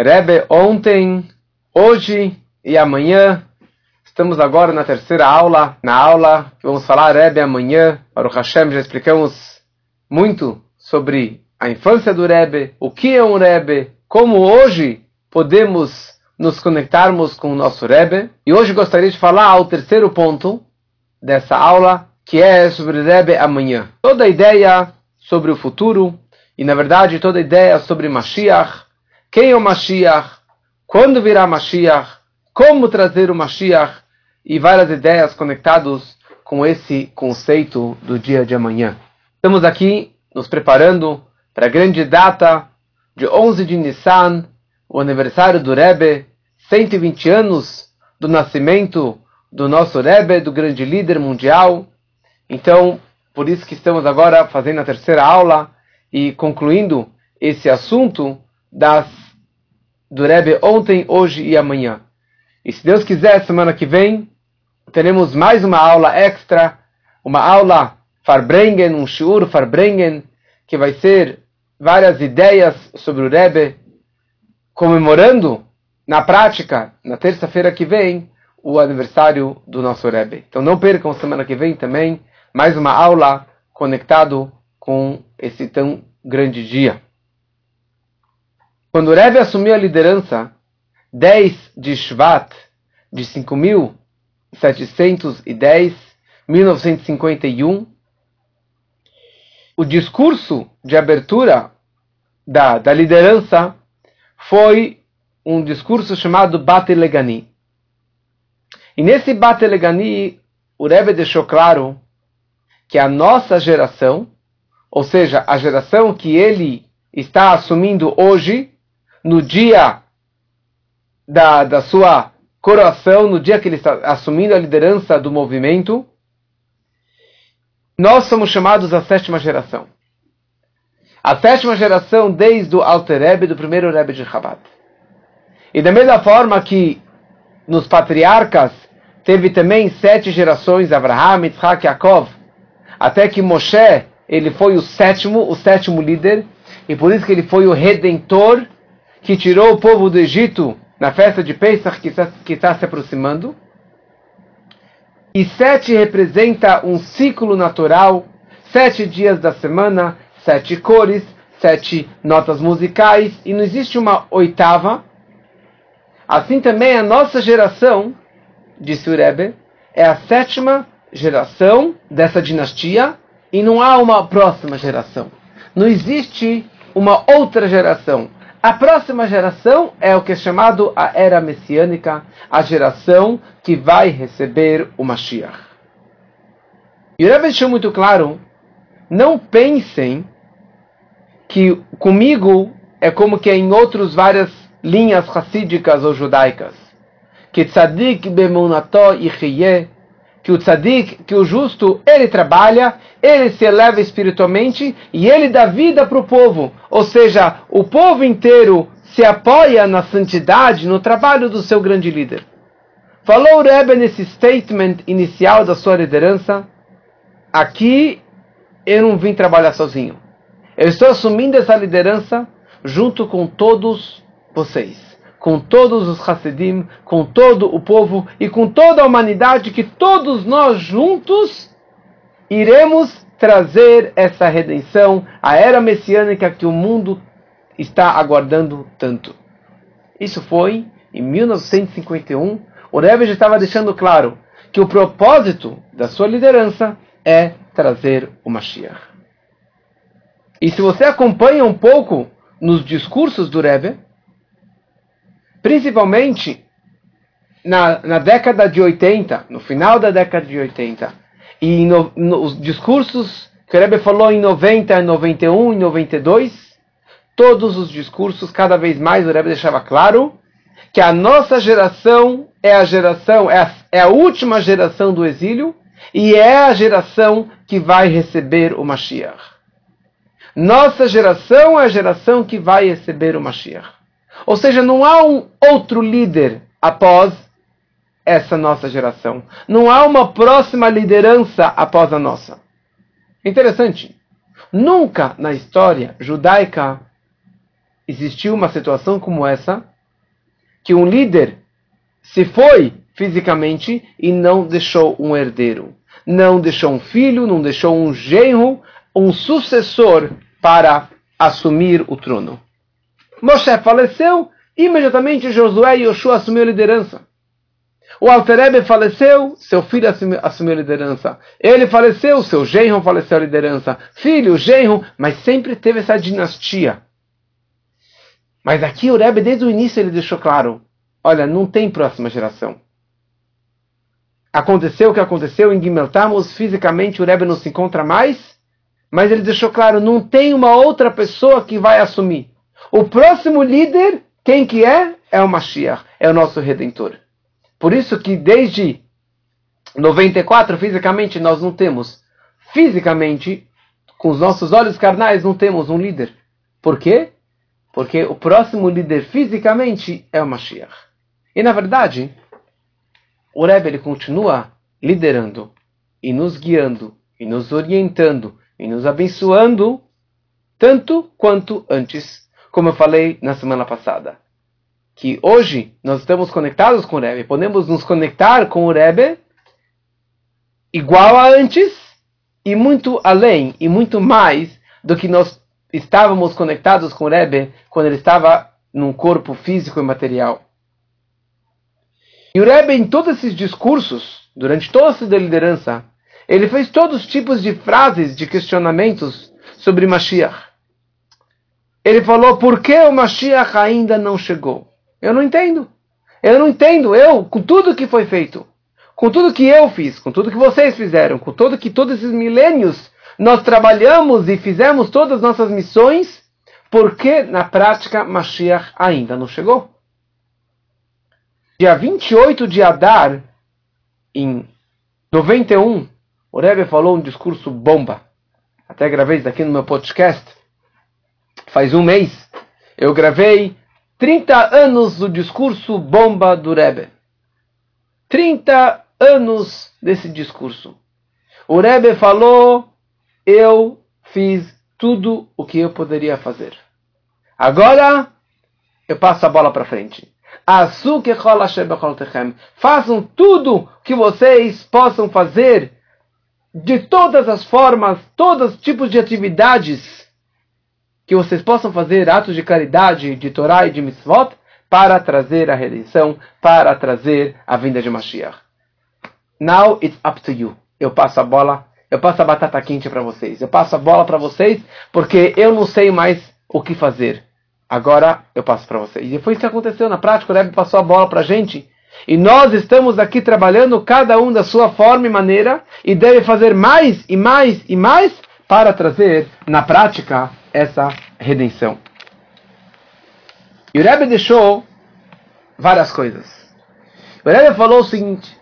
Rebbe ontem, hoje e amanhã. Estamos agora na terceira aula, na aula que vamos falar Rebbe amanhã. Para o Hashem já explicamos muito sobre a infância do Rebbe, o que é um Rebbe, como hoje podemos nos conectarmos com o nosso Rebbe. E hoje gostaria de falar ao terceiro ponto dessa aula, que é sobre Rebbe amanhã. Toda a ideia sobre o futuro e, na verdade, toda a ideia sobre Mashiach, quem é o Mashiach, quando virá Mashiach, como trazer o Mashiach e várias ideias conectadas com esse conceito do dia de amanhã. Estamos aqui nos preparando para a grande data de 11 de Nissan, o aniversário do Rebbe, 120 anos do nascimento do nosso Rebbe, do grande líder mundial. Então, por isso que estamos agora fazendo a terceira aula e concluindo esse assunto das, do Rebbe ontem, hoje e amanhã. E se Deus quiser, semana que vem, teremos mais uma aula extra, uma aula Farbrengen, um shiur Farbrengen, que vai ser várias ideias sobre o Rebbe, comemorando na prática, na terça-feira que vem, o aniversário do nosso Rebbe. Então não percam semana que vem também mais uma aula conectado com esse tão grande dia. Quando o assumiu a liderança, 10 de Shvat de 5.710, 1951, o discurso de abertura da, da liderança foi um discurso chamado Bate Legani. E nesse Bate Legani, o Rebbe deixou claro que a nossa geração, ou seja, a geração que ele está assumindo hoje, no dia da, da sua coroação, no dia que ele está assumindo a liderança do movimento, nós somos chamados a sétima geração. A sétima geração desde o Alter Rebbe, do primeiro Rebbe de Chabad. E da mesma forma que nos patriarcas teve também sete gerações, Abraham, Yitzhak, Yaakov, até que Moshe, ele foi o sétimo, o sétimo líder, e por isso que ele foi o redentor que tirou o povo do Egito na festa de Pesach que está, está se aproximando. E sete representa um ciclo natural, sete dias da semana, sete cores, sete notas musicais, e não existe uma oitava. Assim também a nossa geração, disse o Rebbe, é a sétima geração dessa dinastia e não há uma próxima geração. Não existe uma outra geração. A próxima geração é o que é chamado a era messiânica, a geração que vai receber o Mashiach. E o Rebbe deixou muito claro, não pensem que comigo é como que é em outras várias linhas racídicas ou judaicas. Que tzadik bemunató yichiyeh, que o tzadik, que o justo, ele trabalha, ele se eleva espiritualmente e ele dá vida para o povo. Ou seja, o povo inteiro se apoia na santidade, no trabalho do seu grande líder. Falou o Rebbe nesse statement inicial da sua liderança, aqui eu não vim trabalhar sozinho. Eu estou assumindo essa liderança junto com todos vocês com todos os Hassidim, com todo o povo e com toda a humanidade, que todos nós juntos iremos trazer essa redenção, a era messiânica que o mundo está aguardando tanto. Isso foi em 1951. O Rebbe já estava deixando claro que o propósito da sua liderança é trazer o Mashiach. E se você acompanha um pouco nos discursos do Rebbe, principalmente na, na década de 80, no final da década de 80, e no, nos discursos que o Rebbe falou em 90, 91 e 92, todos os discursos, cada vez mais o Rebbe deixava claro que a nossa geração é a geração, é a, é a última geração do exílio e é a geração que vai receber o Mashiach. Nossa geração é a geração que vai receber o Mashiach. Ou seja, não há um outro líder após essa nossa geração. Não há uma próxima liderança após a nossa. Interessante. Nunca na história judaica existiu uma situação como essa, que um líder se foi fisicamente e não deixou um herdeiro, não deixou um filho, não deixou um genro, um sucessor para assumir o trono. Moshe faleceu, imediatamente Josué e Yoshua assumiu a liderança. O Alterebe faleceu, seu filho assumiu, assumiu a liderança. Ele faleceu, seu genro faleceu a liderança. Filho, genro, mas sempre teve essa dinastia. Mas aqui o Rebbe, desde o início, ele deixou claro: olha, não tem próxima geração. Aconteceu o que aconteceu em Gimeltamos, fisicamente o Rebbe não se encontra mais, mas ele deixou claro: não tem uma outra pessoa que vai assumir. O próximo líder, quem que é? É o Mashiach, é o nosso Redentor. Por isso que desde 94, fisicamente, nós não temos, fisicamente, com os nossos olhos carnais, não temos um líder. Por quê? Porque o próximo líder fisicamente é o Mashiach. E na verdade, o Rebbe ele continua liderando e nos guiando e nos orientando e nos abençoando tanto quanto antes, como eu falei na semana passada que hoje nós estamos conectados com o Rebbe, podemos nos conectar com o Rebbe igual a antes e muito além e muito mais do que nós estávamos conectados com o Rebbe quando ele estava num corpo físico e material. E o Rebbe, em todos esses discursos, durante toda a sua liderança, ele fez todos os tipos de frases, de questionamentos sobre Mashiach. Ele falou por que o Mashiach ainda não chegou. Eu não entendo. Eu não entendo. Eu, com tudo que foi feito, com tudo que eu fiz, com tudo que vocês fizeram, com tudo que todos esses milênios nós trabalhamos e fizemos todas as nossas missões, porque na prática Mashiach ainda não chegou. Dia 28 de Adar, em 91, o Rebbe falou um discurso bomba. Até gravei isso aqui no meu podcast. Faz um mês. Eu gravei 30 anos do discurso bomba do Rebbe. 30 anos desse discurso. O Rebbe falou: Eu fiz tudo o que eu poderia fazer. Agora eu passo a bola para frente. Façam tudo que vocês possam fazer de todas as formas, todos os tipos de atividades que vocês possam fazer atos de caridade, de Torá e de mitzvot, para trazer a redenção, para trazer a vinda de Mashiach. Now it's up to you. Eu passo a bola, eu passo a batata quente para vocês. Eu passo a bola para vocês porque eu não sei mais o que fazer. Agora eu passo para vocês. E foi isso que aconteceu na prática. O Rebbe passou a bola para a gente. E nós estamos aqui trabalhando cada um da sua forma e maneira e deve fazer mais e mais e mais para trazer na prática essa redenção. E o Rebbe deixou várias coisas. O Rebbe falou o seguinte: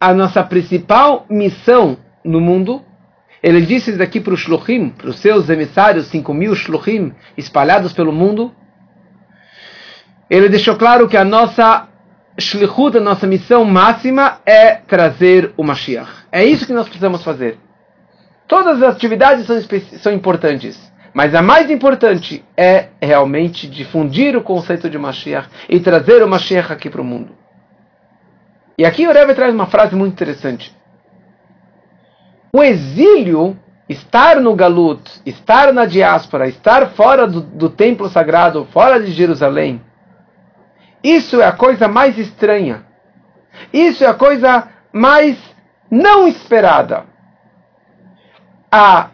a nossa principal missão no mundo, ele disse isso aqui para os shluchim, para os seus emissários, 5 mil shluchim espalhados pelo mundo. Ele deixou claro que a nossa shlichut, a nossa missão máxima é trazer o Mashiach. É isso que nós precisamos fazer. Todas as atividades são, são importantes, mas a mais importante é realmente difundir o conceito de Mashiach e trazer o Mashiach aqui para o mundo. E aqui o Rebbe traz uma frase muito interessante. O exílio, estar no Galut, estar na diáspora, estar fora do, do templo sagrado, fora de Jerusalém, isso é a coisa mais estranha. Isso é a coisa mais não esperada a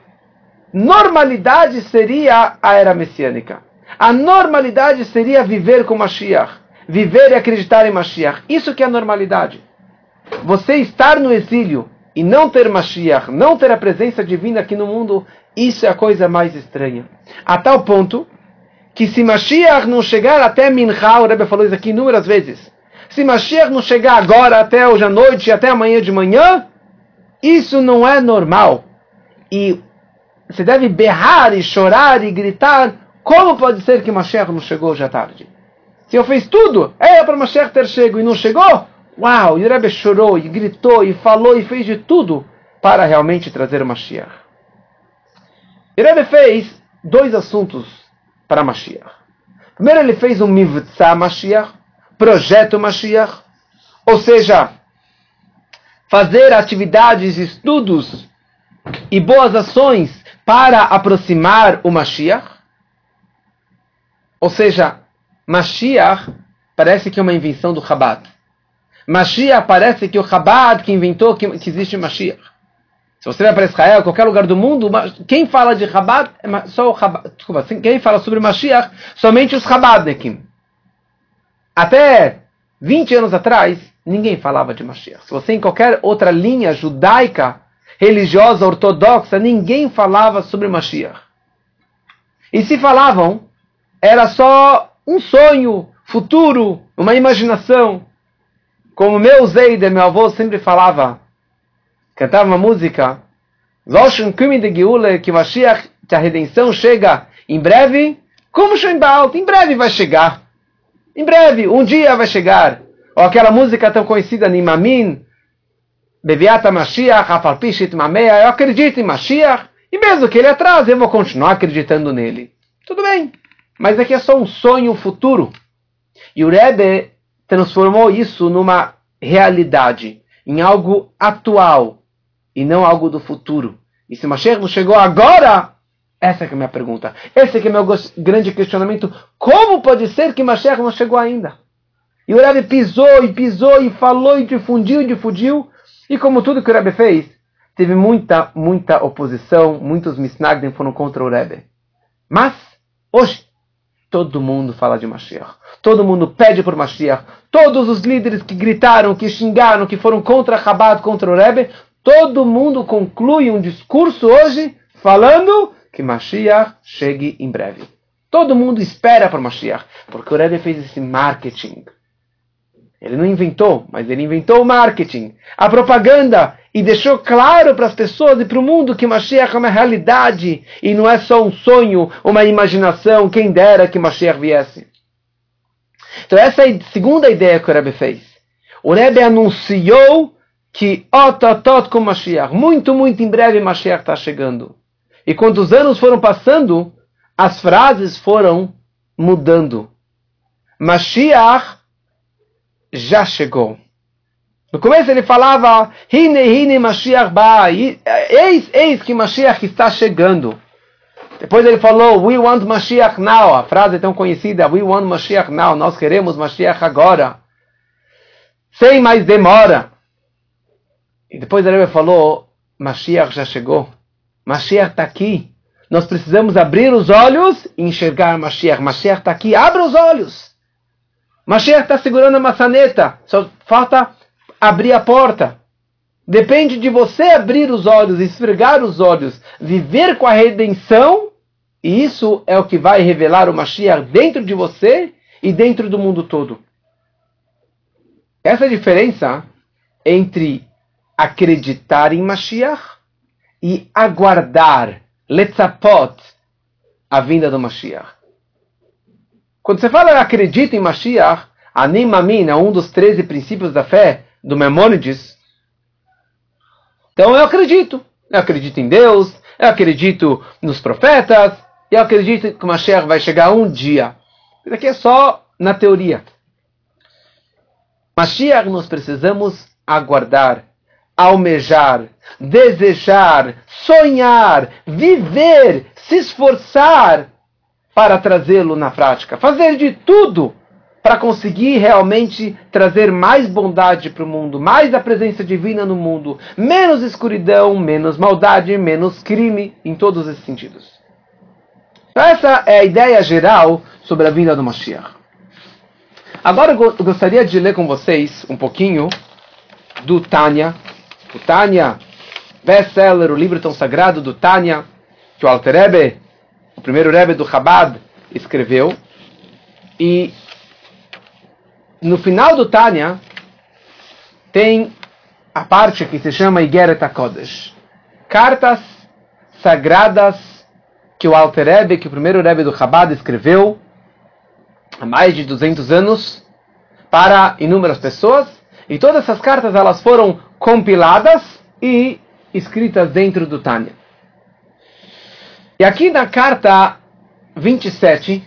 normalidade seria a era messiânica. A normalidade seria viver com Mashiach. Viver e acreditar em Mashiach. Isso que é a normalidade. Você estar no exílio e não ter Mashiach, não ter a presença divina aqui no mundo, isso é a coisa mais estranha. A tal ponto que se Mashiach não chegar até Mincha, o Rebbe falou isso aqui inúmeras vezes, se Mashiach não chegar agora até hoje à noite, até amanhã de manhã, isso não é normal e você deve berrar e chorar e gritar, como pode ser que Mashiach não chegou à tarde? Se eu fiz tudo, é para Mashiach ter chegado e não chegou, uau, e o Rebbe chorou e gritou e falou e fez de tudo para realmente trazer o Mashiach. E Rebbe fez dois assuntos para Mashiach. Primeiro ele fez um Mivtza Mashiach, projeto Mashiach, ou seja, fazer atividades, estudos e boas ações para aproximar o Mashiach. Ou seja, Mashiach parece que é uma invenção do Chabad. Mashiach parece que o Chabad que inventou que, que existe Mashiach. Se você vai para Israel, qualquer lugar do mundo, quem fala de Chabad é só o Chabad. Desculpa, quem fala sobre Mashiach, somente os Chabadnekim. Até 20 anos atrás, ninguém falava de Mashiach. Se você em qualquer outra linha judaica, religiosa, ortodoxa, ninguém falava sobre Mashiach. E se falavam, era só um sonho futuro, uma imaginação. Como meu Zeide, meu avô, sempre falava, cantava uma música, que Mashiach, que a redenção chega em breve, como Shembaal, em breve vai chegar. Em breve, um dia vai chegar. Ou aquela música tão conhecida, Nimamin, Beviata Mashiach, Afalpishit Mameia, eu acredito em Mashiach, e mesmo que ele atrase, eu vou continuar acreditando nele. Tudo bem, mas aqui é só um sonho futuro. E o Rebbe transformou isso numa realidade, em algo atual, e não algo do futuro. E se Mashiach não chegou agora, essa é a minha pergunta. Esse é o meu grande questionamento. Como pode ser que Mashiach não chegou ainda? E o Rebbe pisou e pisou e falou e difundiu e difundiu. E como tudo que o Rebbe fez, teve muita, muita oposição. Muitos Misnagdim foram contra o Rebbe. Mas, hoje, todo mundo fala de Mashiach. Todo mundo pede por Mashiach. Todos os líderes que gritaram, que xingaram, que foram contra Chabad, contra o Rebbe, todo mundo conclui um discurso hoje falando que Mashiach chegue em breve. Todo mundo espera por Mashiach, porque o Rebbe fez esse marketing. Ele não inventou, mas ele inventou o marketing, a propaganda, e deixou claro para as pessoas e para o mundo que Mashiach é uma realidade e não é só um sonho, uma imaginação, quem dera que Mashiach viesse. Então essa é a segunda ideia que o Rebbe fez. O Rebbe anunciou que ototot com Mashiach, muito, muito em breve Mashiach está chegando. E quando os anos foram passando, as frases foram mudando. Mashiach já chegou. No começo ele falava, Hine, Hine, Mashiach ba, eis, eis que Mashiach está chegando. Depois ele falou, we want Mashiach now, a frase tão conhecida, we want Mashiach now, nós queremos Mashiach agora. Sem mais demora. E depois ele falou, Mashiach já chegou. Mashiach está aqui. Nós precisamos abrir os olhos e enxergar Mashiach. Mashiach está aqui, abra os olhos. Mashiach está segurando a maçaneta, só falta abrir a porta. Depende de você abrir os olhos, esfregar os olhos, viver com a redenção, e isso é o que vai revelar o Mashiach dentro de você e dentro do mundo todo. Essa é a diferença entre acreditar em Mashiach e aguardar, letzapot, a vinda do Mashiach. Quando você fala acredita em Mashiach, Animamin é um dos 13 princípios da fé do Memônides. Então eu acredito. Eu acredito em Deus, eu acredito nos profetas, eu acredito que Mashiach vai chegar um dia. Isso aqui é só na teoria. Mashiach nós precisamos aguardar, almejar, desejar, sonhar, viver, se esforçar para trazê-lo na prática. Fazer de tudo para conseguir realmente trazer mais bondade para o mundo, mais a presença divina no mundo, menos escuridão, menos maldade, menos crime, em todos esses sentidos. Então, essa é a ideia geral sobre a vinda do Mashiach. Agora eu gostaria de ler com vocês um pouquinho do Tânia. O Tânia, best-seller, o livro tão sagrado do Tânia, que o Alter Rebbe o primeiro Rebbe do Chabad, escreveu. E no final do Tânia tem a parte que se chama Igeret HaKodesh. Cartas sagradas que o Alter Rebbe, que o primeiro Rebbe do Chabad escreveu há mais de 200 anos para inúmeras pessoas. E todas essas cartas elas foram compiladas e escritas dentro do Tânia. E aqui na carta 27,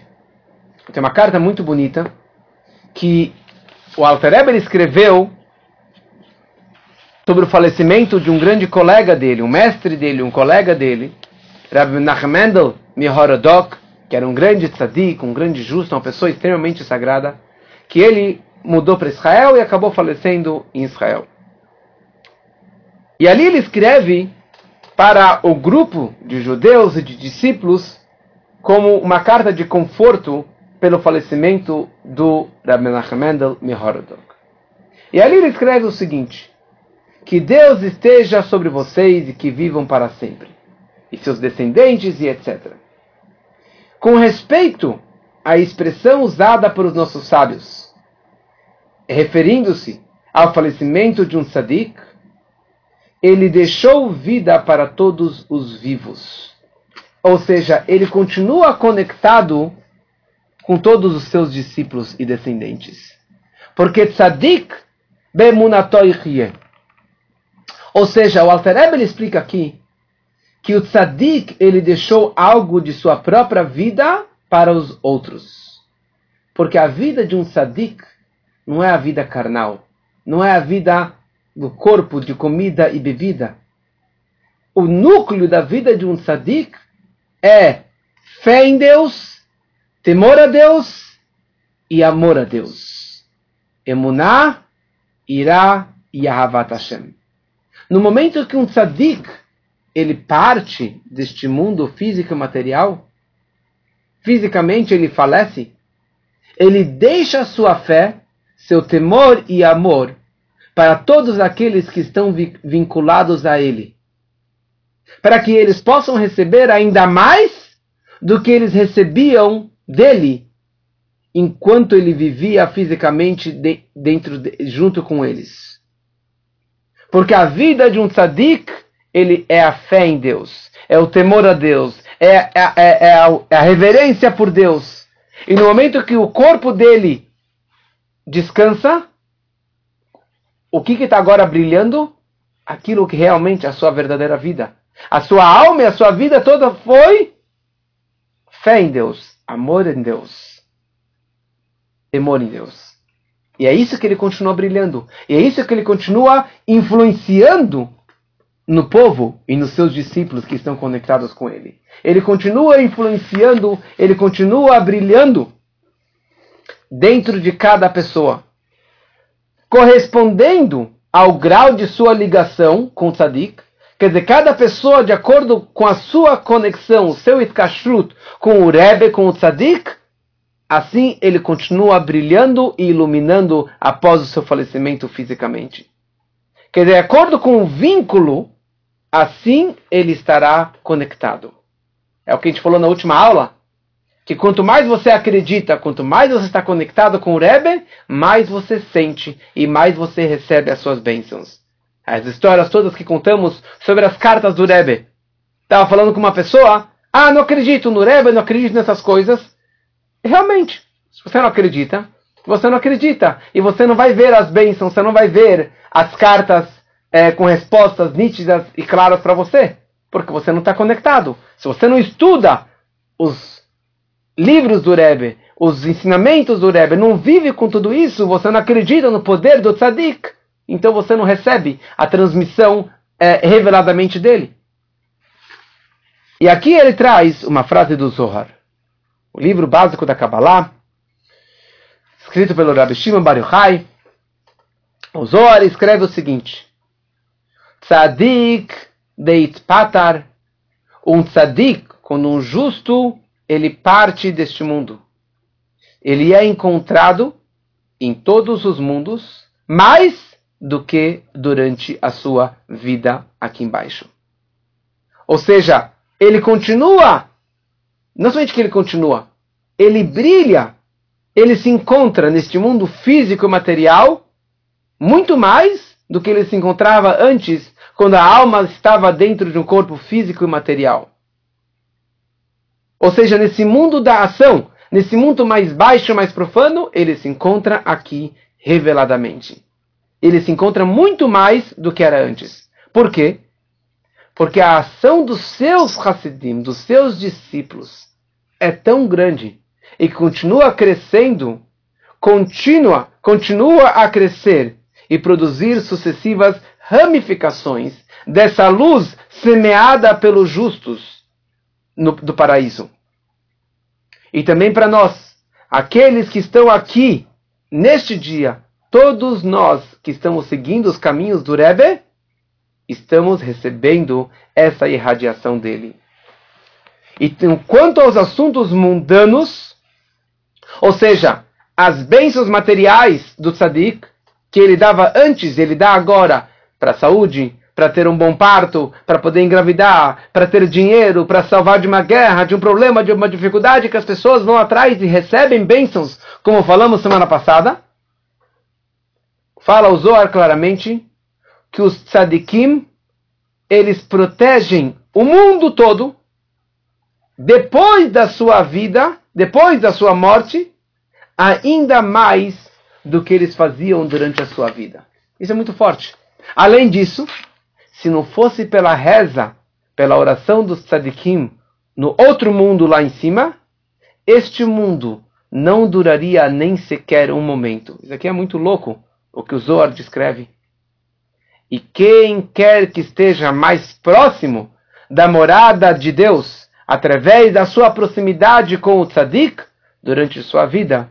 tem uma carta muito bonita que o Alter Eber escreveu sobre o falecimento de um grande colega dele, um mestre dele, um colega dele, Rabbi Nachmendel Mihorodok, que era um grande tzadik, um grande justo, uma pessoa extremamente sagrada, que ele mudou para Israel e acabou falecendo em Israel. E ali ele escreve para o grupo de judeus e de discípulos como uma carta de conforto pelo falecimento do Rabbi Mendel Mihorodok. E ali ele escreve o seguinte: Que Deus esteja sobre vocês e que vivam para sempre, e seus descendentes e etc. Com respeito à expressão usada por os nossos sábios, referindo-se ao falecimento de um tzadik, ele deixou vida para todos os vivos. Ou seja, ele continua conectado com todos os seus discípulos e descendentes. Porque tzadik bemunatoichie. Ou seja, o Alter explica aqui que o tzadik ele deixou algo de sua própria vida para os outros. Porque a vida de um tzadik não é a vida carnal, não é a vida do corpo de comida e bebida. O núcleo da vida de um tzadik é fé em Deus temor a Deus e amor a Deus. Emuná, irá e Ahavat Hashem. No momento que um tzadik ele parte deste mundo físico e material, fisicamente ele falece, ele deixa sua fé, seu temor e amor para todos aqueles que estão vinculados a ele, para que eles possam receber ainda mais do que eles recebiam dele enquanto ele vivia fisicamente de, dentro de, junto com eles. Porque a vida de um tzadik, ele é a fé em Deus, é o temor a Deus, é, é, é, é, a, é a reverência por Deus. E no momento que o corpo dele descansa, o que está agora brilhando? Aquilo que realmente é a sua verdadeira vida. A sua alma e a sua vida toda foi fé em Deus, amor em Deus, temor em Deus. E é isso que ele continua brilhando. E é isso que ele continua influenciando no povo e nos seus discípulos que estão conectados com ele. Ele continua influenciando, ele continua brilhando dentro de cada pessoa, correspondendo ao grau de sua ligação com o tzadik, Quer dizer, cada pessoa, de acordo com a sua conexão, o seu itkashrut com o Rebbe, com o Tzadik, assim ele continua brilhando e iluminando após o seu falecimento fisicamente. Quer dizer, de acordo com o vínculo, assim ele estará conectado. É o que a gente falou na última aula, que quanto mais você acredita, quanto mais você está conectado com o Rebbe, mais você sente e mais você recebe as suas bênçãos as histórias todas que contamos sobre as cartas do Rebbe. Estava falando com uma pessoa, ah, não acredito no Rebbe, não acredito nessas coisas. realmente, se você não acredita, você não acredita. E você não vai ver as bênçãos, você não vai ver as cartas é, com respostas nítidas e claras para você. Porque você não está conectado. Se você não estuda os livros do Rebbe, os ensinamentos do Rebbe, não vive com tudo isso, você não acredita no poder do Tzadik então você não recebe a transmissão é, reveladamente dele. E aqui ele traz uma frase do Zohar, o livro básico da Kabbalah, escrito pelo Rabbi Shimon Bar Yochai. O Zohar escreve o seguinte: Tzadik deit patar, um tzadik, quando um justo, ele parte deste mundo. Ele é encontrado em todos os mundos, mas do que durante a sua vida aqui embaixo. Ou seja, ele continua, não somente que ele continua, ele brilha, ele se encontra neste mundo físico e material muito mais do que ele se encontrava antes, quando a alma estava dentro de um corpo físico e material. Ou seja, nesse mundo da ação, nesse mundo mais baixo, mais profano, ele se encontra aqui reveladamente ele se encontra muito mais do que era antes. Por quê? Porque a ação dos seus Hassidim, dos seus discípulos, é tão grande e continua crescendo, continua, continua a crescer e produzir sucessivas ramificações dessa luz semeada pelos justos no, do paraíso. E também para nós, aqueles que estão aqui neste dia, todos nós que estamos seguindo os caminhos do Rebbe, estamos recebendo essa irradiação dele. E quanto aos assuntos mundanos, ou seja, as bênçãos materiais do tzadik, que ele dava antes, ele dá agora para a saúde, para ter um bom parto, para poder engravidar, para ter dinheiro, para salvar de uma guerra, de um problema, de uma dificuldade que as pessoas vão atrás e recebem bênçãos, como falamos semana passada. Fala o Zohar claramente que os tzadikim, eles protegem o mundo todo depois da sua vida, depois da sua morte, ainda mais do que eles faziam durante a sua vida. Isso é muito forte. Além disso, se não fosse pela reza, pela oração dos tzadikim no outro mundo lá em cima, este mundo não duraria nem sequer um momento. Isso aqui é muito louco, o que o Zohar descreve. E quem quer que esteja mais próximo da morada de Deus, através da sua proximidade com o tzadik, durante sua vida,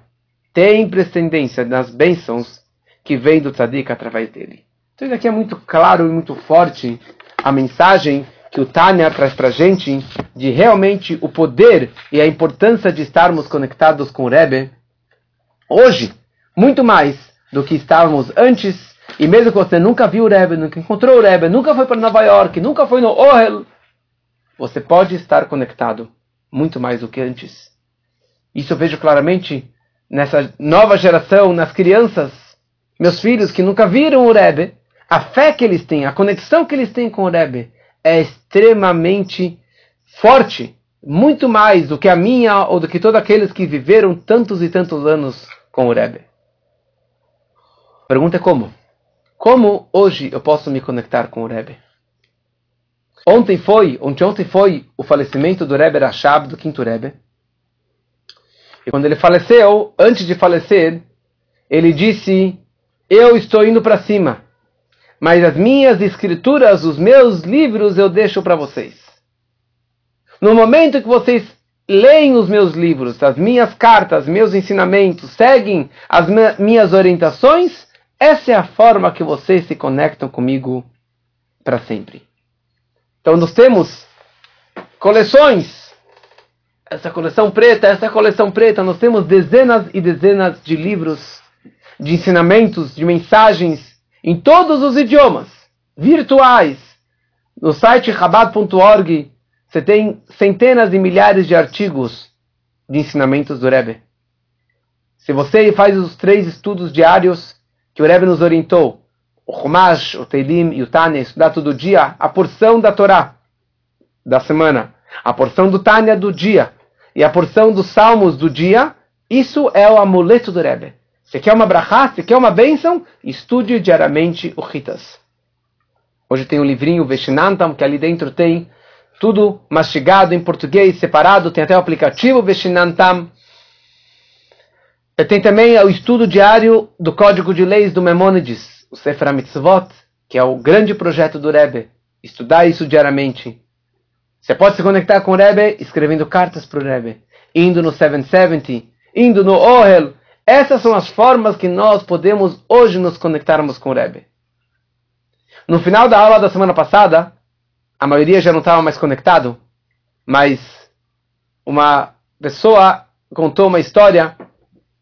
tem precedência nas bênçãos que vem do tzadik através dele. Então isso aqui é muito claro e muito forte a mensagem que o Tânia traz para gente de realmente o poder e a importância de estarmos conectados com o Rebbe hoje, muito mais do que estávamos antes, e mesmo que você nunca viu o Rebbe, nunca encontrou o Rebbe, nunca foi para Nova York, nunca foi no Ohel, você pode estar conectado muito mais do que antes. Isso eu vejo claramente nessa nova geração, nas crianças, meus filhos que nunca viram o Rebbe, a fé que eles têm, a conexão que eles têm com o Rebbe é extremamente forte, muito mais do que a minha ou do que todos aqueles que viveram tantos e tantos anos com o Rebbe. A pergunta é como? Como hoje eu posso me conectar com o Rebbe? Ontem foi, ontem, ontem foi o falecimento do Rebbe Rashab, do quinto Rebbe. E quando ele faleceu, antes de falecer, ele disse: Eu estou indo para cima, mas as minhas escrituras, os meus livros, eu deixo para vocês. No momento que vocês leem os meus livros, as minhas cartas, meus ensinamentos, seguem as minhas orientações, essa é a forma que vocês se conectam comigo para sempre. Então nós temos coleções essa coleção preta, essa coleção preta, nós temos dezenas e dezenas de livros, de ensinamentos, de mensagens em todos os idiomas, virtuais. No site rabad.org você tem centenas e milhares de artigos de ensinamentos do Rebbe. Se você faz os três estudos diários que o Rebbe nos orientou, o Chumash, o Teilim e o Tânia, estudar todo dia a porção da Torá da semana, a porção do Tânia do dia, e a porção dos salmos do dia, isso é o amuleto do Rebbe. Você quer uma brachá, você quer uma bênção? Estude diariamente o Ritas. Hoje tem um livrinho Veshinantam, que ali dentro tem tudo mastigado em português, separado, tem até o aplicativo Veshinantam. Tem também o estudo diário do Código de Leis do Memônides, o Sefer Mitzvot, que é o grande projeto do Rebbe. Estudar isso diariamente. Você pode se conectar com o Rebbe escrevendo cartas para o Rebbe, indo no 770, indo no Ohel. Essas são as formas que nós podemos hoje nos conectarmos com o Rebbe. No final da aula da semana passada, a maioria já não estava mais conectado, mas uma pessoa contou uma história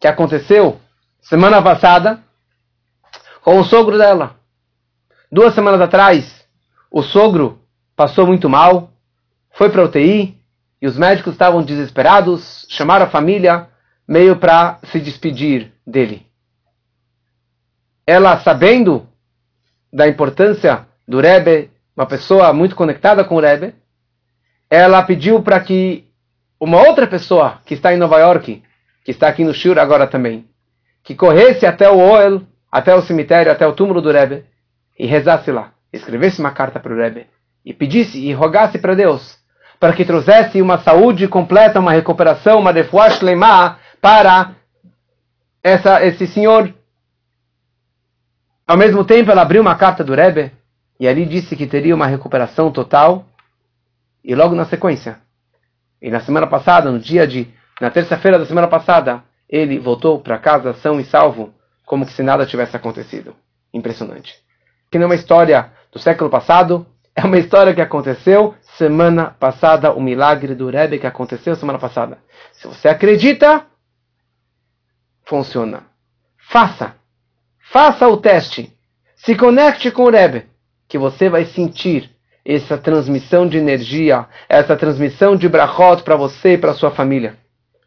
que aconteceu semana passada com o sogro dela. Duas semanas atrás, o sogro passou muito mal, foi para UTI e os médicos estavam desesperados, chamaram a família meio para se despedir dele. Ela, sabendo da importância do Rebbe, uma pessoa muito conectada com o Rebbe, ela pediu para que uma outra pessoa que está em Nova York, que está aqui no Shur agora também, que corresse até o Oel, até o cemitério, até o túmulo do Rebbe, e rezasse lá, escrevesse uma carta para o Rebbe, e pedisse e rogasse para Deus para que trouxesse uma saúde completa, uma recuperação, uma refuash lemá para essa, esse senhor. Ao mesmo tempo, ela abriu uma carta do Rebbe e ali disse que teria uma recuperação total. E logo na sequência, e na semana passada, no dia de, na terça-feira da semana passada, ele voltou para casa são e salvo, como se nada tivesse acontecido. Impressionante. Que não é uma história do século passado, é uma história que aconteceu semana passada, o milagre do Rebbe que aconteceu semana passada. Se você acredita, funciona. Faça. Faça o teste. Se conecte com o Rebbe, que você vai sentir essa transmissão de energia, essa transmissão de brachot para você e para sua família.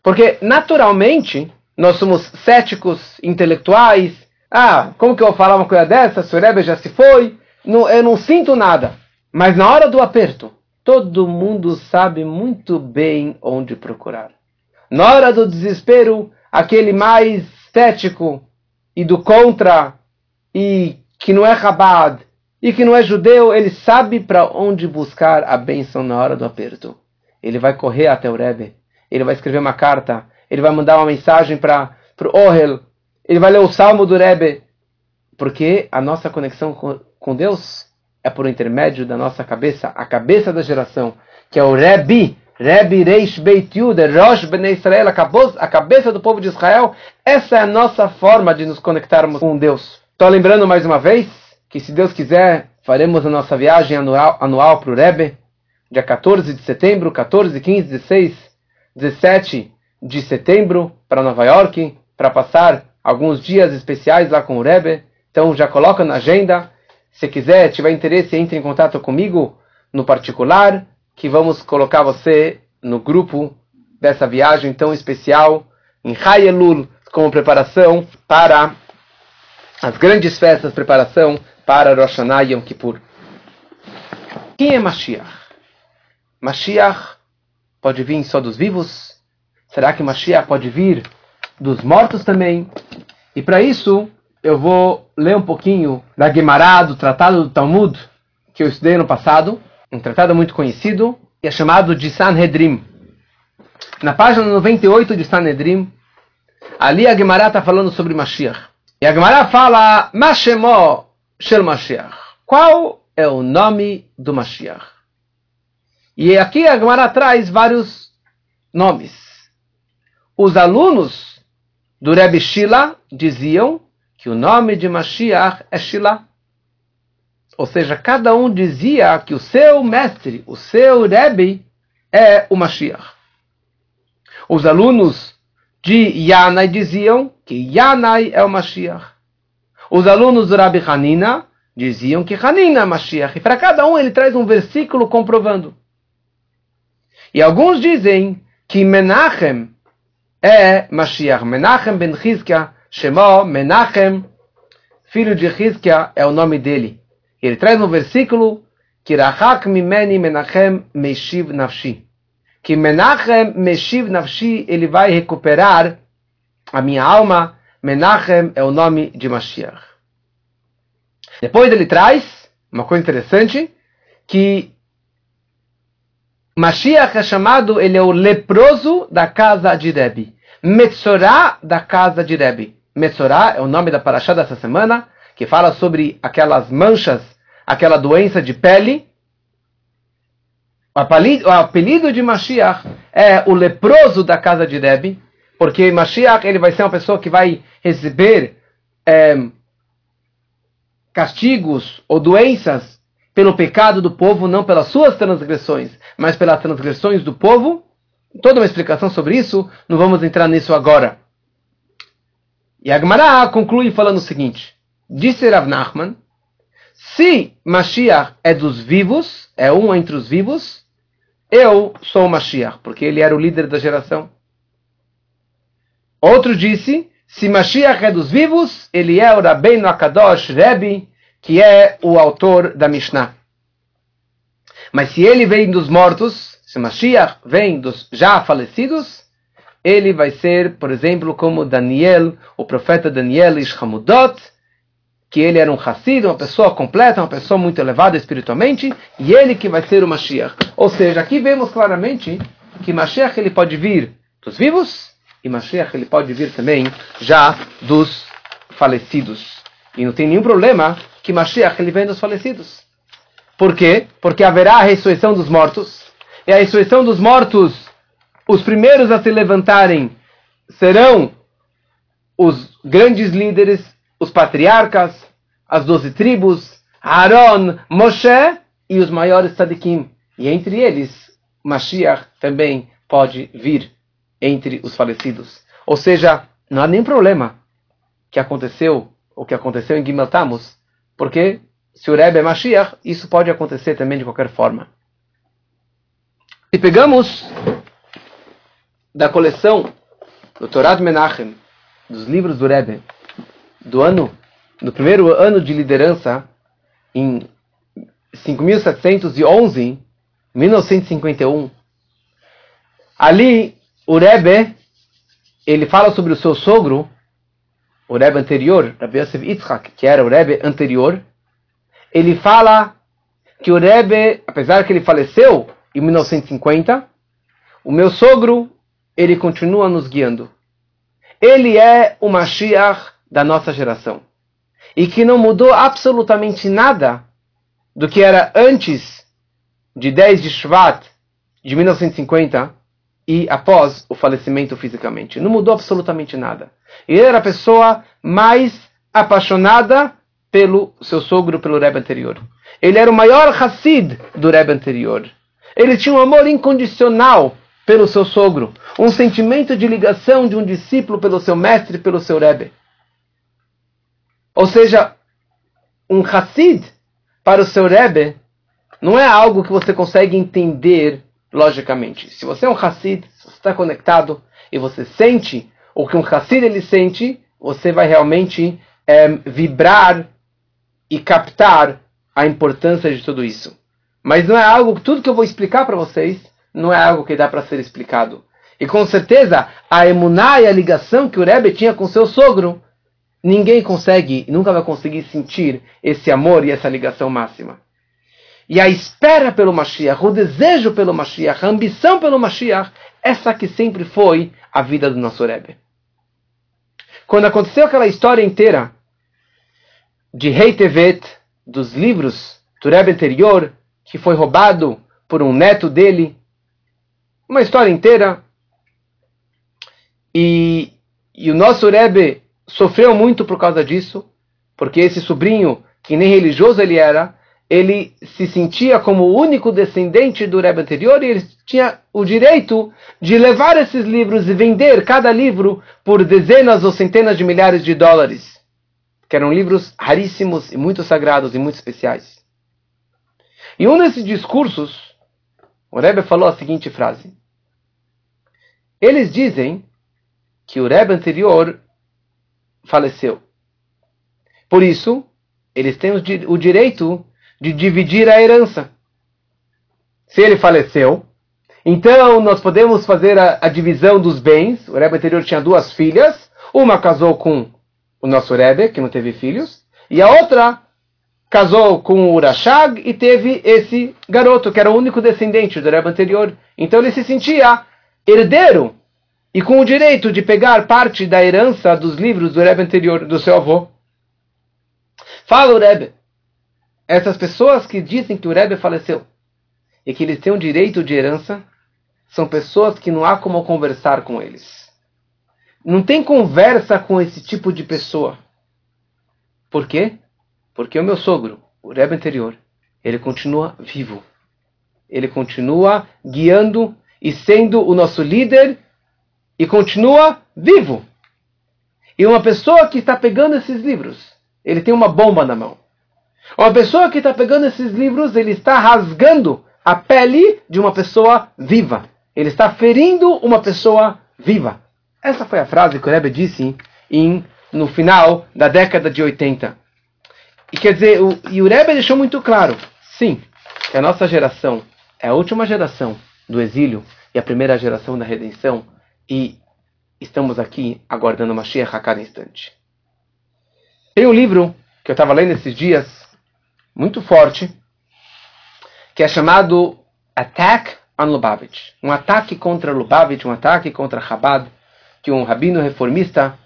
Porque, naturalmente, nós somos céticos intelectuais. Ah, como que eu vou falar uma coisa dessa? Se o Rebbe já se foi, não, eu não sinto nada. Mas na hora do aperto, todo mundo sabe muito bem onde procurar. Na hora do desespero, aquele mais cético e do contra, e que não é rabad, e que não é judeu, ele sabe para onde buscar a bênção na hora do aperto. Ele vai correr até o Rebbe, ele vai escrever uma carta, ele vai mandar uma mensagem para o Ohel, ele vai ler o salmo do Rebbe, porque a nossa conexão com Deus é por intermédio da nossa cabeça, a cabeça da geração, que é o Rebbe, Rebbe Reish Beit Yude, Rosh Bnei Israel, a cabeça do povo de Israel. Essa é a nossa forma de nos conectarmos com Deus. Estou lembrando mais uma vez que, se Deus quiser, faremos a nossa viagem anual, anual para o Rebbe, dia 14 de setembro, 14, 15, 16, 17 de setembro, para Nova York, para passar alguns dias especiais lá com o Rebbe. Então já coloca na agenda se quiser, tiver interesse, entre em contato comigo no particular, que vamos colocar você no grupo dessa viagem tão especial em Hayelul, como preparação para as grandes festas, preparação para Rosh Hashanah e Yom Kippur. Quem é Mashiach? Mashiach pode vir só dos vivos? Será que Mashiach pode vir dos mortos também? E para isso, eu vou ler um pouquinho da Gemara, do Tratado do Talmud, que eu estudei no passado, um tratado muito conhecido, que é chamado de Sanhedrim. Na página 98 de Sanhedrim, ali a Gemara está falando sobre Mashiach. E a Gemara fala, Mashemo Shel Mashiach. Qual é o nome do Mashiach? E aqui a Gemara traz vários nomes. Os alunos do Rebbe Shila diziam que o nome de Mashiach é Shilah. Ou seja, cada um dizia que o seu mestre, o seu Rebbe, é o Mashiach. Os alunos de Yanai diziam que Yanai é o Mashiach. Os alunos do Rabbi Hanina diziam que Hanina é Mashiach. E para cada um ele traz um versículo comprovando. E alguns dizem que Menachem é Mashiach. Menachem ben Chizkiah Shemó Menachem, filho de Hizkia, é o nome dele. Ele traz no versículo que Rahak mimeni Menachem meshiv nafshi. Que Menachem meshiv nafshi, ele vai recuperar a minha alma. Menachem é o nome de Mashiach. Depois ele traz uma coisa interessante, que Mashiach é chamado, ele é o leproso da casa de Rebbe. Metzorá da casa de Rebbe. Metzorah é o nome da paraxá dessa semana, que fala sobre aquelas manchas, aquela doença de pele. O apelido, de Mashiach é o leproso da casa de Debi, porque Mashiach ele vai ser uma pessoa que vai receber é, castigos ou doenças pelo pecado do povo, não pelas suas transgressões, mas pelas transgressões do povo. Toda uma explicação sobre isso, não vamos entrar nisso agora. E Agmará conclui falando o seguinte: Disse Rav Nachman, se Mashiach é dos vivos, é um entre os vivos, eu sou Mashiach, porque ele era o líder da geração. Outro disse, se Mashiach é dos vivos, ele é o Rabbeinu Akadosh Rebbe, que é o autor da Mishnah. Mas se ele vem dos mortos, se Mashiach vem dos já falecidos, ele vai ser, por exemplo, como Daniel, o profeta Daniel Ishhamudot, que ele era um Hassid, uma pessoa completa, uma pessoa muito elevada espiritualmente, e ele que vai ser o Mashiach. Ou seja, aqui vemos claramente que Mashiach ele pode vir dos vivos e Mashiach ele pode vir também já dos falecidos. E não tem nenhum problema que Mashiach ele venha dos falecidos. Por quê? Porque haverá a ressurreição dos mortos. E a ressurreição dos mortos, os primeiros a se levantarem serão os grandes líderes, os patriarcas, as doze tribos, Aaron, Moshe e os maiores tzadikim. E entre eles, Mashiach também pode vir entre os falecidos. Ou seja, não há nenhum problema que aconteceu, o que aconteceu em Gimel porque se o Rebbe é Mashiach, isso pode acontecer também de qualquer forma. E pegamos da coleção do Torah Menachem, dos livros do Rebbe, do ano, no primeiro ano de liderança, em 5711, 1951, ali o Rebbe, ele fala sobre o seu sogro, o Rebbe anterior, Rabbi Yosef Yitzhak, que era o Rebbe anterior, ele fala que o Rebbe, apesar que ele faleceu em 1950, o meu sogro, ele continua nos guiando. Ele é o Mashiach da nossa geração. E que não mudou absolutamente nada do que era antes de 10 de Shvat de 1950 e após o falecimento fisicamente. Não mudou absolutamente nada. Ele era a pessoa mais apaixonada pelo seu sogro, pelo Rebbe anterior. Ele era o maior Hassid do Rebbe anterior. Ele tinha um amor incondicional pelo seu sogro, um sentimento de ligação de um discípulo pelo seu mestre, pelo seu Rebbe. Ou seja, um Hassid para o seu Rebbe não é algo que você consegue entender logicamente. Se você é um Hassid, se você está conectado e você sente o que um Hassid ele sente, você vai realmente é, vibrar e captar a importância de tudo isso. Mas não é algo, tudo que eu vou explicar para vocês, não é algo que dá para ser explicado. E com certeza, a emuná e a ligação que o Rebbe tinha com seu sogro, ninguém consegue, nunca vai conseguir sentir esse amor e essa ligação máxima. E a espera pelo Mashiach, o desejo pelo Mashiach, a ambição pelo Mashiach, essa que sempre foi a vida do nosso Rebbe. Quando aconteceu aquela história inteira de Rei Tevet, dos livros do Rebbe anterior, que foi roubado por um neto dele, uma história inteira, e, e o nosso Rebbe sofreu muito por causa disso, porque esse sobrinho, que nem religioso ele era, ele se sentia como o único descendente do Rebbe anterior e ele tinha o direito de levar esses livros e vender cada livro por dezenas ou centenas de milhares de dólares, que eram livros raríssimos e muito sagrados e muito especiais. E um desses discursos, o Rebbe falou a seguinte frase: Eles dizem que o Rebbe anterior faleceu. Por isso, eles têm o direito de dividir a herança. Se ele faleceu, então nós podemos fazer a, a divisão dos bens. O Rebbe anterior tinha duas filhas, uma casou com o nosso Rebbe, que não teve filhos, e a outra casou com o Urashag e teve esse garoto, que era o único descendente do Rebbe anterior. Então ele se sentia herdeiro e com o direito de pegar parte da herança dos livros do Rebbe anterior, do seu avô. Fala o Rebbe, essas pessoas que dizem que o Rebbe faleceu e que eles têm o direito de herança são pessoas que não há como conversar com eles. Não tem conversa com esse tipo de pessoa. Por quê? Porque o meu sogro, o Rebbe anterior, ele continua vivo. Ele continua guiando e sendo o nosso líder e continua vivo. E uma pessoa que está pegando esses livros, ele tem uma bomba na mão. Uma pessoa que está pegando esses livros, ele está rasgando a pele de uma pessoa viva. Ele está ferindo uma pessoa viva. Essa foi a frase que o Rebbe disse em, no final da década de 80. E quer dizer, o, e o Rebbe deixou muito claro, sim, que a nossa geração é a última geração do exílio e a primeira geração da redenção. E estamos aqui aguardando Mashiach a cada instante. Tem um livro que eu estava lendo esses dias, muito forte, que é chamado Attack on Lubavitch. Um ataque contra Lubavitch, um ataque contra Chabad, que um rabino reformista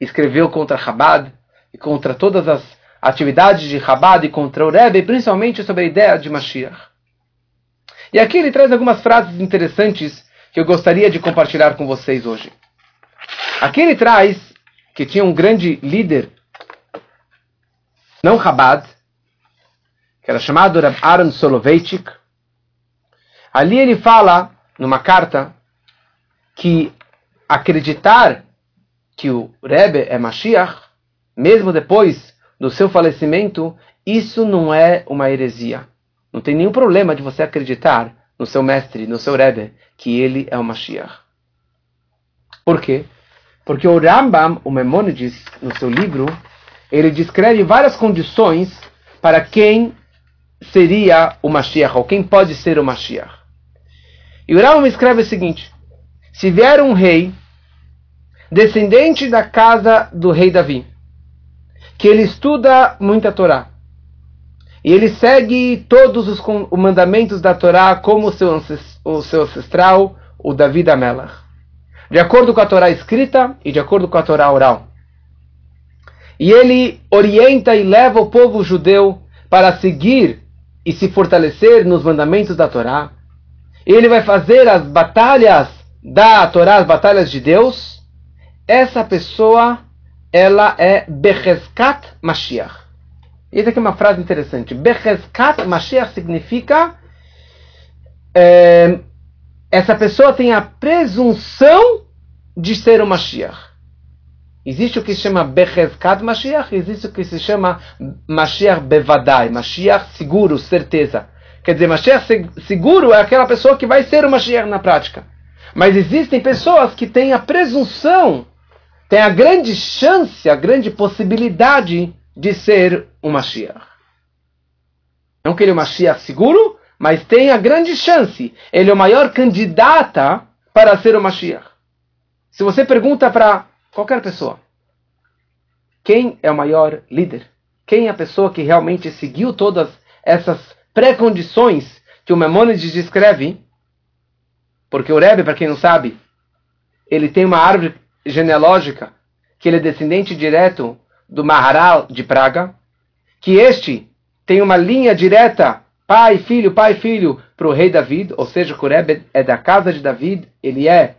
escreveu contra Chabad e contra todas as atividades de Chabad e contra o Rebbe, principalmente sobre a ideia de Mashiach. E aqui ele traz algumas frases interessantes que eu gostaria de compartilhar com vocês hoje. Aqui ele traz que tinha um grande líder, não Chabad, que era chamado Rab Aaron Soloveitchik. Ali ele fala, numa carta, que acreditar que o Rebbe é Mashiach, mesmo depois do seu falecimento, isso não é uma heresia. Não tem nenhum problema de você acreditar no seu mestre, no seu Rebbe, que ele é o Mashiach. Por quê? Porque o Rambam, o Memônides, no seu livro, ele descreve várias condições para quem seria o Mashiach, ou quem pode ser o Mashiach. E o Rambam escreve o seguinte: se vier um rei, descendente da casa do rei Davi, que ele estuda muita Torá, e ele segue todos os mandamentos da Torá como o seu, o seu ancestral, o Davi da. De acordo com a Torá escrita e de acordo com a Torá oral. E ele orienta e leva o povo judeu para seguir e se fortalecer nos mandamentos da Torá. Ele vai fazer as batalhas da Torá, as batalhas de Deus. Essa pessoa, ela é Becheskat Mashiach. Essa aqui é uma frase interessante. Becheskat Mashiach significa é, essa pessoa tem a presunção de ser o Mashiach. Existe o que se chama Becheskat Mashiach, existe o que se chama Mashiach Bevadai, Mashiach seguro, certeza. Quer dizer, Mashiach seguro é aquela pessoa que vai ser o Mashiach na prática. Mas existem pessoas que têm a presunção, têm a grande chance, a grande possibilidade de ser um Mashiach. Não que ele é o Mashiach seguro, mas tem a grande chance. Ele é o maior candidata para ser o Mashiach. Se você pergunta para qualquer pessoa, quem é o maior líder? Quem é a pessoa que realmente seguiu todas essas pré-condições que o Memônides descreve? Porque o Rebbe, para quem não sabe, ele tem uma árvore genealógica que ele é descendente direto do Maharal de Praga, que este tem uma linha direta, pai, filho, pai, filho, para o rei David, ou seja, o é da casa de David, ele é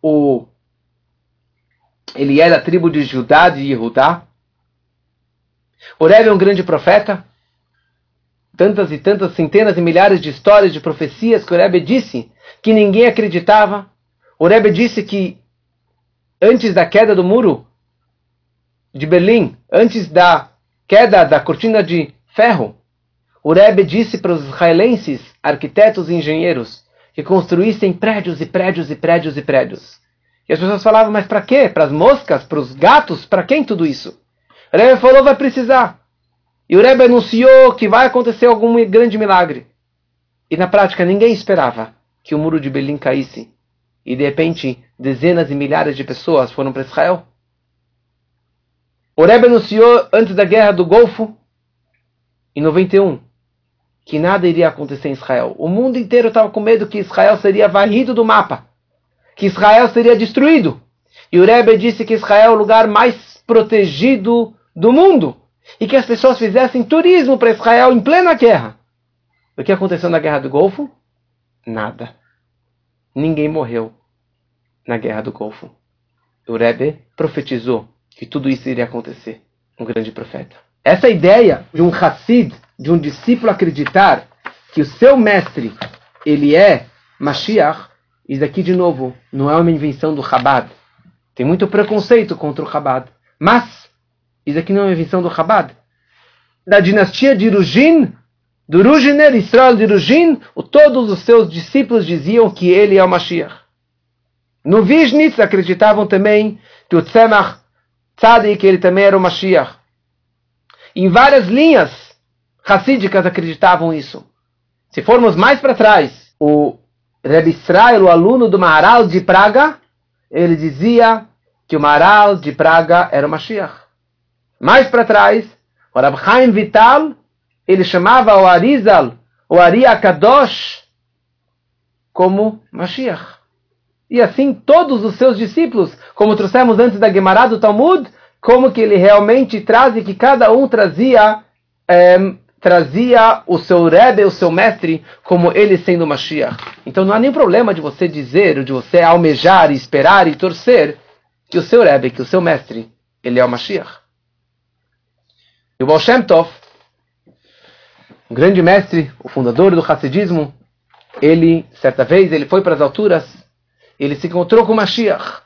o ele é da tribo de Judá, de Yehudá. O é um grande profeta. Tantas e tantas centenas e milhares de histórias, de profecias que o Rebbe disse que ninguém acreditava. O Rebbe disse que antes da queda do muro, de Berlim, antes da queda da cortina de ferro, o Rebbe disse para os israelenses, arquitetos e engenheiros, que construíssem prédios e prédios e prédios e prédios. E as pessoas falavam, mas para quê? Para as moscas? Para os gatos? Para quem tudo isso? O Rebbe falou, vai precisar. E o Rebbe anunciou que vai acontecer algum grande milagre. E na prática ninguém esperava que o muro de Berlim caísse. E de repente, dezenas e milhares de pessoas foram para Israel. O Rebbe anunciou antes da guerra do Golfo, em 91, que nada iria acontecer em Israel. O mundo inteiro estava com medo que Israel seria varrido do mapa, que Israel seria destruído. E o Rebbe disse que Israel é o lugar mais protegido do mundo e que as pessoas fizessem turismo para Israel em plena guerra. O que aconteceu na guerra do Golfo? Nada. Ninguém morreu na guerra do Golfo. O Rebbe profetizou que tudo isso iria acontecer. Um grande profeta. Essa ideia de um Hassid, de um discípulo acreditar que o seu mestre, ele é Mashiach, isso aqui de novo não é uma invenção do Chabad. Tem muito preconceito contra o Chabad. Mas, isso aqui não é uma invenção do Chabad. Da dinastia de Rujin, do Rujiner Israel de Rujin, todos os seus discípulos diziam que ele é o Mashiach. No Vishnitz acreditavam também que o Tzemach Tzadik, ele também era o Mashiach. Em várias linhas racídicas acreditavam isso. Se formos mais para trás, o Rebbe Israel, o aluno do Maharal de Praga, ele dizia que o Maharal de Praga era o Mashiach. Mais para trás, O Rab Chaim Vital, ele chamava o Arizal, o Ari Akadosh, como Mashiach. E assim todos os seus discípulos, como trouxemos antes da Gemara do Talmud, como que ele realmente traz e que cada um trazia é, trazia o seu Rebbe, o seu mestre, como ele sendo Mashiach. Então não há nenhum problema de você dizer, de você almejar, esperar e torcer que o seu Rebbe, que o seu mestre, ele é o Mashiach. E o Baal Shem Tov, um grande mestre, o fundador do Hassidismo, ele, certa vez, ele foi para as alturas, ele se encontrou com Mashiach.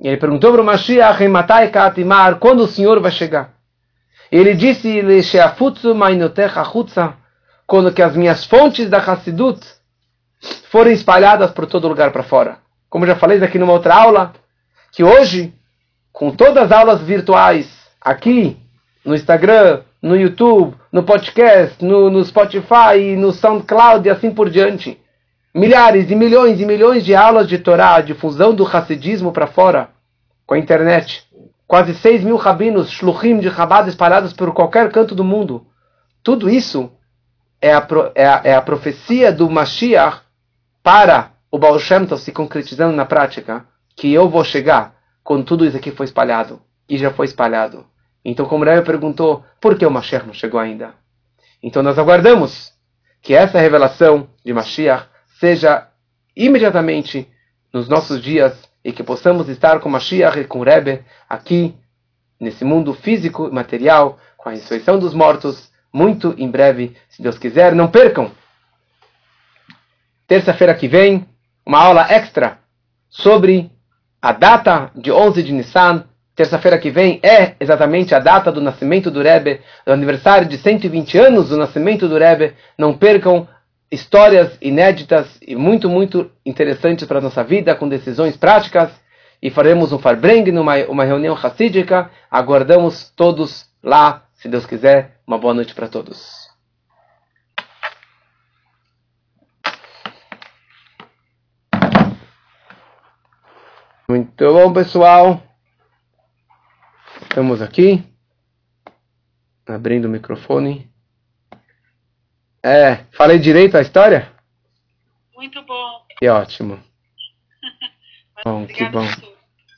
E ele perguntou para o Mashiach, quando o Senhor vai chegar? Ele disse, quando que as minhas fontes da Hassidut forem espalhadas por todo lugar para fora. Como já falei aqui numa outra aula, que hoje, com todas as aulas virtuais, aqui, no Instagram, no YouTube, no podcast, no, no Spotify, no SoundCloud e assim por diante, milhares e milhões e milhões de aulas de Torá, difusão do Hassidismo para fora, com a internet quase 6 mil rabinos, shluchim de Chabad espalhados por qualquer canto do mundo. Tudo isso é a, é a, é a profecia do Mashiach para o Baal Shem Tov se concretizando na prática, que eu vou chegar quando tudo isso aqui foi espalhado. E já foi espalhado. Então, como Rebbe perguntou, por que o Mashiach não chegou ainda? Então, nós aguardamos que essa revelação de Mashiach seja imediatamente nos nossos dias e que possamos estar com Mashiach e com Rebbe aqui nesse mundo físico e material, com a ressurreição dos mortos, muito em breve, se Deus quiser. Não percam! Terça-feira que vem, uma aula extra sobre a data de 11 de Nissan. Terça-feira que vem é exatamente a data do nascimento do Rebbe, do aniversário de 120 anos do nascimento do Rebbe. Não percam histórias inéditas e muito, muito interessantes para a nossa vida, com decisões práticas. E faremos um Farbreng, numa uma reunião racídica. Aguardamos todos lá, se Deus quiser. Uma boa noite para todos. Muito bom, pessoal. Estamos aqui. Abrindo o microfone. É, falei direito a história? Muito bom. Que ótimo. bom, que bom.